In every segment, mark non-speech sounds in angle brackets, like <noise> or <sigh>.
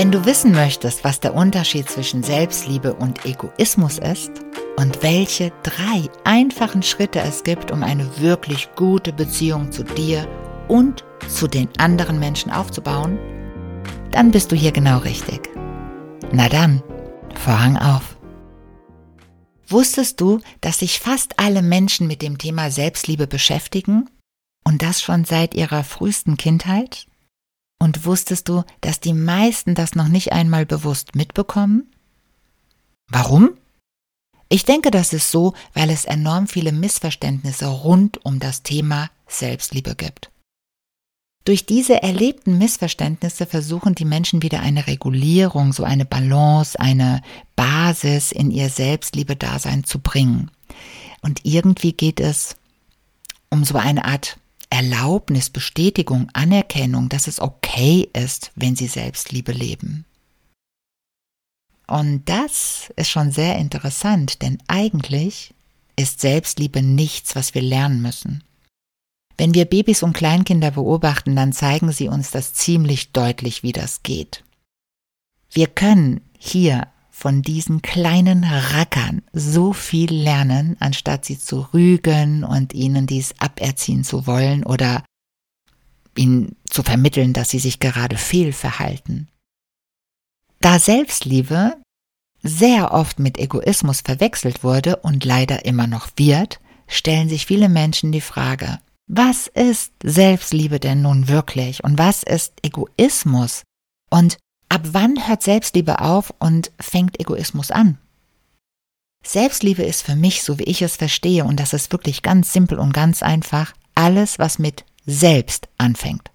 Wenn du wissen möchtest, was der Unterschied zwischen Selbstliebe und Egoismus ist und welche drei einfachen Schritte es gibt, um eine wirklich gute Beziehung zu dir und zu den anderen Menschen aufzubauen, dann bist du hier genau richtig. Na dann, Vorhang auf. Wusstest du, dass sich fast alle Menschen mit dem Thema Selbstliebe beschäftigen? Und das schon seit ihrer frühesten Kindheit? Und wusstest du, dass die meisten das noch nicht einmal bewusst mitbekommen? Warum? Ich denke, das ist so, weil es enorm viele Missverständnisse rund um das Thema Selbstliebe gibt. Durch diese erlebten Missverständnisse versuchen die Menschen wieder eine Regulierung, so eine Balance, eine Basis in ihr Selbstliebe-Dasein zu bringen. Und irgendwie geht es um so eine Art Erlaubnis, Bestätigung, Anerkennung, dass es okay ist, wenn sie Selbstliebe leben. Und das ist schon sehr interessant, denn eigentlich ist Selbstliebe nichts, was wir lernen müssen. Wenn wir Babys und Kleinkinder beobachten, dann zeigen sie uns das ziemlich deutlich, wie das geht. Wir können hier von diesen kleinen Rackern so viel lernen, anstatt sie zu rügen und ihnen dies aberziehen zu wollen oder ihnen zu vermitteln, dass sie sich gerade fehlverhalten. Da Selbstliebe sehr oft mit Egoismus verwechselt wurde und leider immer noch wird, stellen sich viele Menschen die Frage, was ist Selbstliebe denn nun wirklich und was ist Egoismus und Ab wann hört Selbstliebe auf und fängt Egoismus an? Selbstliebe ist für mich, so wie ich es verstehe, und das ist wirklich ganz simpel und ganz einfach, alles, was mit selbst anfängt.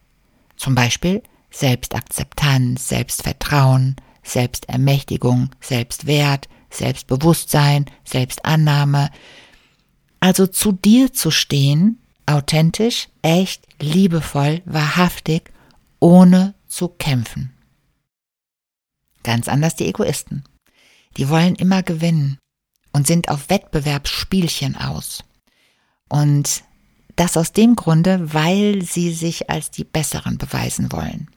Zum Beispiel Selbstakzeptanz, Selbstvertrauen, Selbstermächtigung, Selbstwert, Selbstbewusstsein, Selbstannahme. Also zu dir zu stehen, authentisch, echt, liebevoll, wahrhaftig, ohne zu kämpfen. Ganz anders die Egoisten. Die wollen immer gewinnen und sind auf Wettbewerbsspielchen aus. Und das aus dem Grunde, weil sie sich als die Besseren beweisen wollen.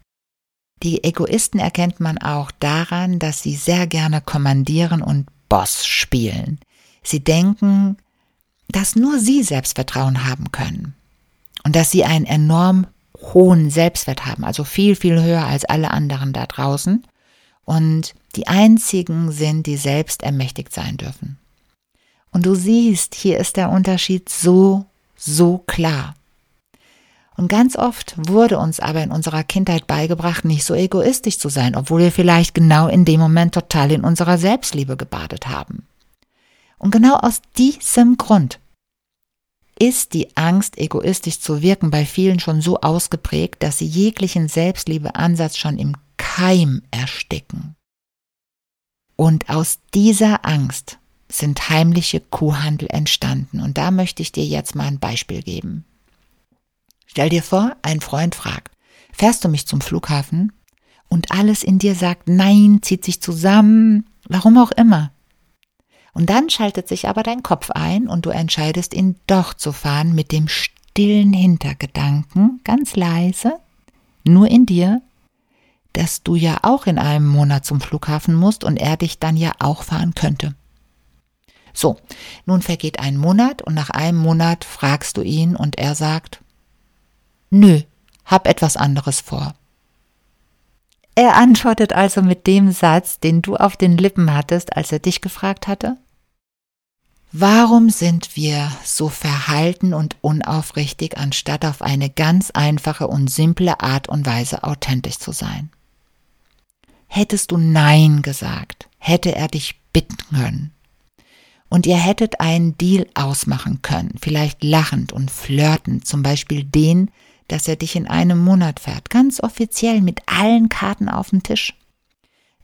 Die Egoisten erkennt man auch daran, dass sie sehr gerne kommandieren und Boss spielen. Sie denken, dass nur sie Selbstvertrauen haben können und dass sie einen enorm hohen Selbstwert haben, also viel, viel höher als alle anderen da draußen und die einzigen sind, die selbst ermächtigt sein dürfen. Und du siehst, hier ist der Unterschied so, so klar. Und ganz oft wurde uns aber in unserer Kindheit beigebracht, nicht so egoistisch zu sein, obwohl wir vielleicht genau in dem Moment total in unserer Selbstliebe gebadet haben. Und genau aus diesem Grund ist die Angst, egoistisch zu wirken, bei vielen schon so ausgeprägt, dass sie jeglichen Selbstliebeansatz schon im Keim ersticken. Und aus dieser Angst sind heimliche Kuhhandel entstanden. Und da möchte ich dir jetzt mal ein Beispiel geben. Stell dir vor, ein Freund fragt, fährst du mich zum Flughafen? Und alles in dir sagt, nein, zieht sich zusammen, warum auch immer. Und dann schaltet sich aber dein Kopf ein und du entscheidest, ihn doch zu fahren mit dem stillen Hintergedanken, ganz leise, nur in dir, dass du ja auch in einem Monat zum Flughafen musst und er dich dann ja auch fahren könnte. So, nun vergeht ein Monat und nach einem Monat fragst du ihn und er sagt, Nö, hab etwas anderes vor. Er antwortet also mit dem Satz, den du auf den Lippen hattest, als er dich gefragt hatte? Warum sind wir so verhalten und unaufrichtig, anstatt auf eine ganz einfache und simple Art und Weise authentisch zu sein? Hättest du Nein gesagt, hätte er dich bitten können. Und ihr hättet einen Deal ausmachen können, vielleicht lachend und flirtend, zum Beispiel den, dass er dich in einem Monat fährt, ganz offiziell mit allen Karten auf dem Tisch.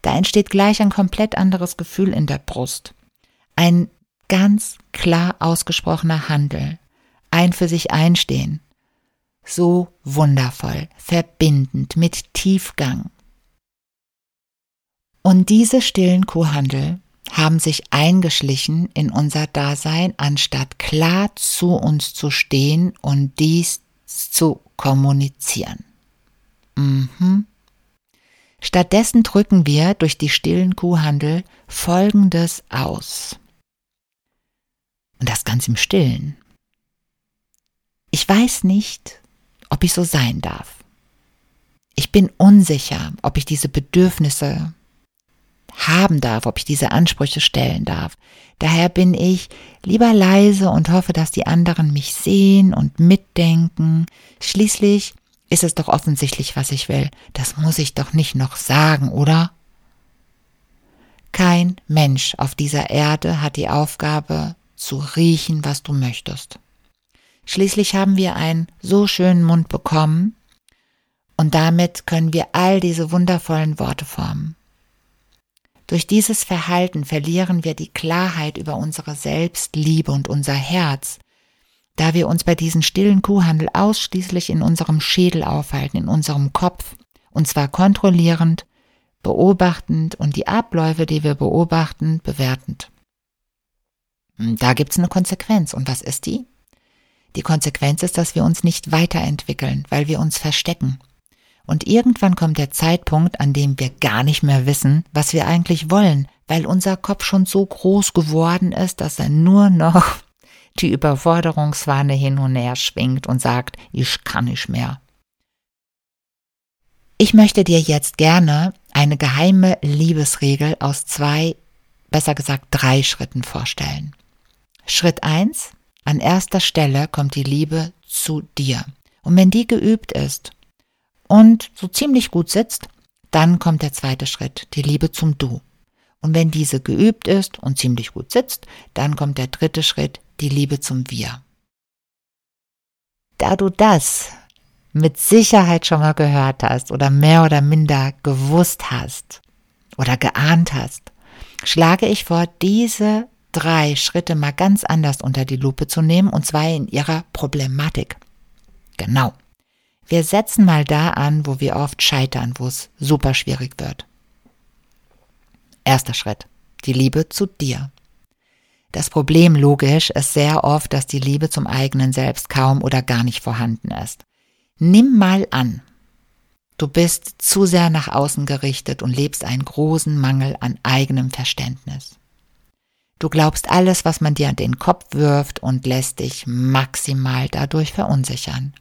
Da entsteht gleich ein komplett anderes Gefühl in der Brust. Ein ganz klar ausgesprochener Handel, ein für sich einstehen. So wundervoll, verbindend, mit Tiefgang. Und diese stillen Kuhhandel haben sich eingeschlichen in unser Dasein, anstatt klar zu uns zu stehen und dies zu kommunizieren. Mhm. Stattdessen drücken wir durch die stillen Kuhhandel Folgendes aus. Und das ganz im Stillen. Ich weiß nicht, ob ich so sein darf. Ich bin unsicher, ob ich diese Bedürfnisse haben darf, ob ich diese Ansprüche stellen darf. Daher bin ich lieber leise und hoffe, dass die anderen mich sehen und mitdenken. Schließlich ist es doch offensichtlich, was ich will. Das muss ich doch nicht noch sagen, oder? Kein Mensch auf dieser Erde hat die Aufgabe zu riechen, was du möchtest. Schließlich haben wir einen so schönen Mund bekommen, und damit können wir all diese wundervollen Worte formen. Durch dieses Verhalten verlieren wir die Klarheit über unsere Selbstliebe und unser Herz, da wir uns bei diesem stillen Kuhhandel ausschließlich in unserem Schädel aufhalten, in unserem Kopf, und zwar kontrollierend, beobachtend und die Abläufe, die wir beobachten, bewertend. Da gibt's eine Konsequenz. Und was ist die? Die Konsequenz ist, dass wir uns nicht weiterentwickeln, weil wir uns verstecken. Und irgendwann kommt der Zeitpunkt, an dem wir gar nicht mehr wissen, was wir eigentlich wollen, weil unser Kopf schon so groß geworden ist, dass er nur noch <laughs> die Überforderungswanne hin und her schwingt und sagt, ich kann nicht mehr. Ich möchte dir jetzt gerne eine geheime Liebesregel aus zwei, besser gesagt drei Schritten vorstellen. Schritt eins: An erster Stelle kommt die Liebe zu dir. Und wenn die geübt ist und so ziemlich gut sitzt, dann kommt der zweite Schritt, die Liebe zum Du. Und wenn diese geübt ist und ziemlich gut sitzt, dann kommt der dritte Schritt, die Liebe zum Wir. Da du das mit Sicherheit schon mal gehört hast oder mehr oder minder gewusst hast oder geahnt hast, schlage ich vor, diese drei Schritte mal ganz anders unter die Lupe zu nehmen, und zwar in ihrer Problematik. Genau. Wir setzen mal da an, wo wir oft scheitern, wo es super schwierig wird. Erster Schritt. Die Liebe zu dir. Das Problem logisch ist sehr oft, dass die Liebe zum eigenen Selbst kaum oder gar nicht vorhanden ist. Nimm mal an, du bist zu sehr nach außen gerichtet und lebst einen großen Mangel an eigenem Verständnis. Du glaubst alles, was man dir an den Kopf wirft und lässt dich maximal dadurch verunsichern.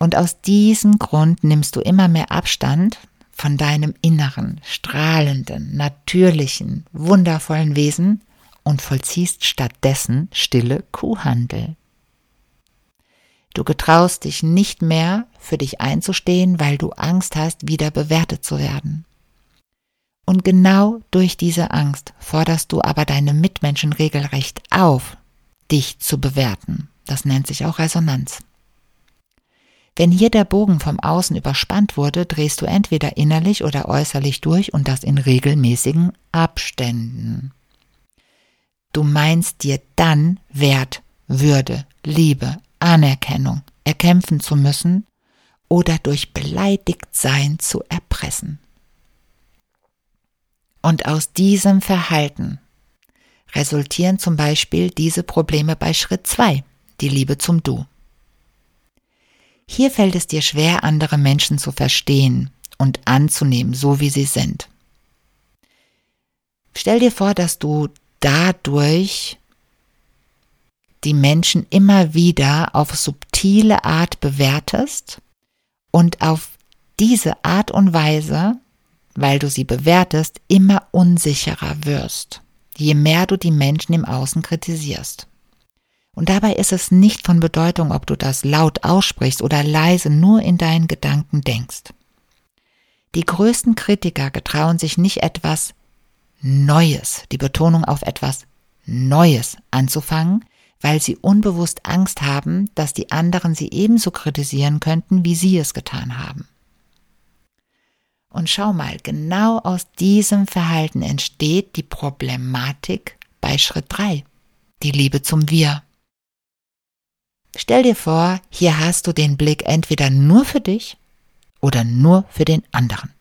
Und aus diesem Grund nimmst du immer mehr Abstand von deinem inneren, strahlenden, natürlichen, wundervollen Wesen und vollziehst stattdessen stille Kuhhandel. Du getraust dich nicht mehr, für dich einzustehen, weil du Angst hast, wieder bewertet zu werden. Und genau durch diese Angst forderst du aber deine Mitmenschen regelrecht auf, dich zu bewerten. Das nennt sich auch Resonanz. Wenn hier der Bogen vom Außen überspannt wurde, drehst du entweder innerlich oder äußerlich durch und das in regelmäßigen Abständen. Du meinst dir dann Wert, Würde, Liebe, Anerkennung erkämpfen zu müssen oder durch beleidigt sein zu erpressen. Und aus diesem Verhalten resultieren zum Beispiel diese Probleme bei Schritt 2, die Liebe zum Du. Hier fällt es dir schwer, andere Menschen zu verstehen und anzunehmen, so wie sie sind. Stell dir vor, dass du dadurch die Menschen immer wieder auf subtile Art bewertest und auf diese Art und Weise, weil du sie bewertest, immer unsicherer wirst, je mehr du die Menschen im Außen kritisierst. Und dabei ist es nicht von Bedeutung, ob du das laut aussprichst oder leise nur in deinen Gedanken denkst. Die größten Kritiker getrauen sich nicht etwas Neues, die Betonung auf etwas Neues anzufangen, weil sie unbewusst Angst haben, dass die anderen sie ebenso kritisieren könnten, wie sie es getan haben. Und schau mal, genau aus diesem Verhalten entsteht die Problematik bei Schritt 3, die Liebe zum Wir. Stell dir vor, hier hast du den Blick entweder nur für dich oder nur für den anderen.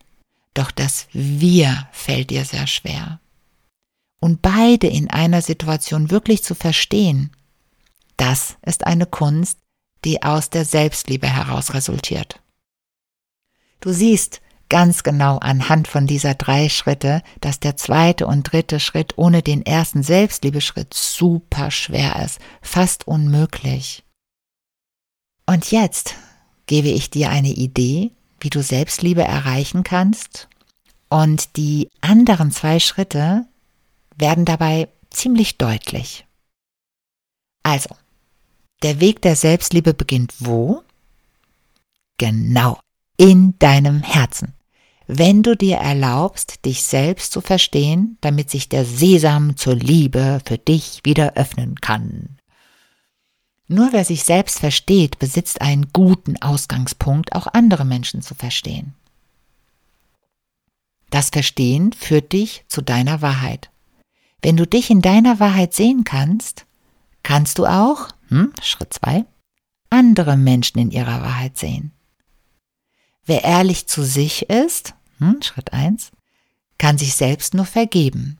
Doch das Wir fällt dir sehr schwer. Und beide in einer Situation wirklich zu verstehen, das ist eine Kunst, die aus der Selbstliebe heraus resultiert. Du siehst, ganz genau anhand von dieser drei Schritte, dass der zweite und dritte Schritt ohne den ersten Selbstliebeschritt super schwer ist, fast unmöglich. Und jetzt gebe ich dir eine Idee, wie du Selbstliebe erreichen kannst. Und die anderen zwei Schritte werden dabei ziemlich deutlich. Also, der Weg der Selbstliebe beginnt wo? Genau, in deinem Herzen. Wenn du dir erlaubst, dich selbst zu verstehen, damit sich der Sesam zur Liebe für dich wieder öffnen kann. Nur wer sich selbst versteht, besitzt einen guten Ausgangspunkt, auch andere Menschen zu verstehen. Das Verstehen führt dich zu deiner Wahrheit. Wenn du dich in deiner Wahrheit sehen kannst, kannst du auch, hm, Schritt zwei, andere Menschen in ihrer Wahrheit sehen. Wer ehrlich zu sich ist, hm, Schritt eins, kann sich selbst nur vergeben.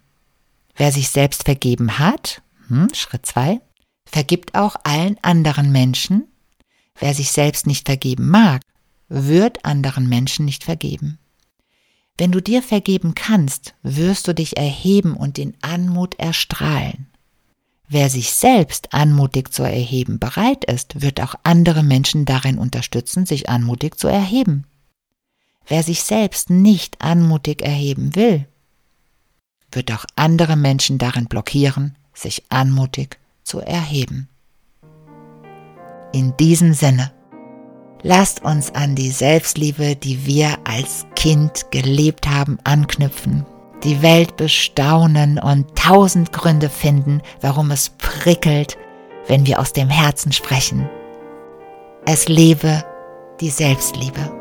Wer sich selbst vergeben hat, hm, Schritt zwei, vergibt auch allen anderen Menschen. Wer sich selbst nicht vergeben mag, wird anderen Menschen nicht vergeben. Wenn du dir vergeben kannst, wirst du dich erheben und in Anmut erstrahlen. Wer sich selbst anmutig zu erheben bereit ist, wird auch andere Menschen darin unterstützen, sich anmutig zu erheben. Wer sich selbst nicht anmutig erheben will, wird auch andere Menschen darin blockieren, sich anmutig zu erheben. In diesem Sinne, Lasst uns an die Selbstliebe, die wir als Kind gelebt haben, anknüpfen, die Welt bestaunen und tausend Gründe finden, warum es prickelt, wenn wir aus dem Herzen sprechen. Es lebe die Selbstliebe.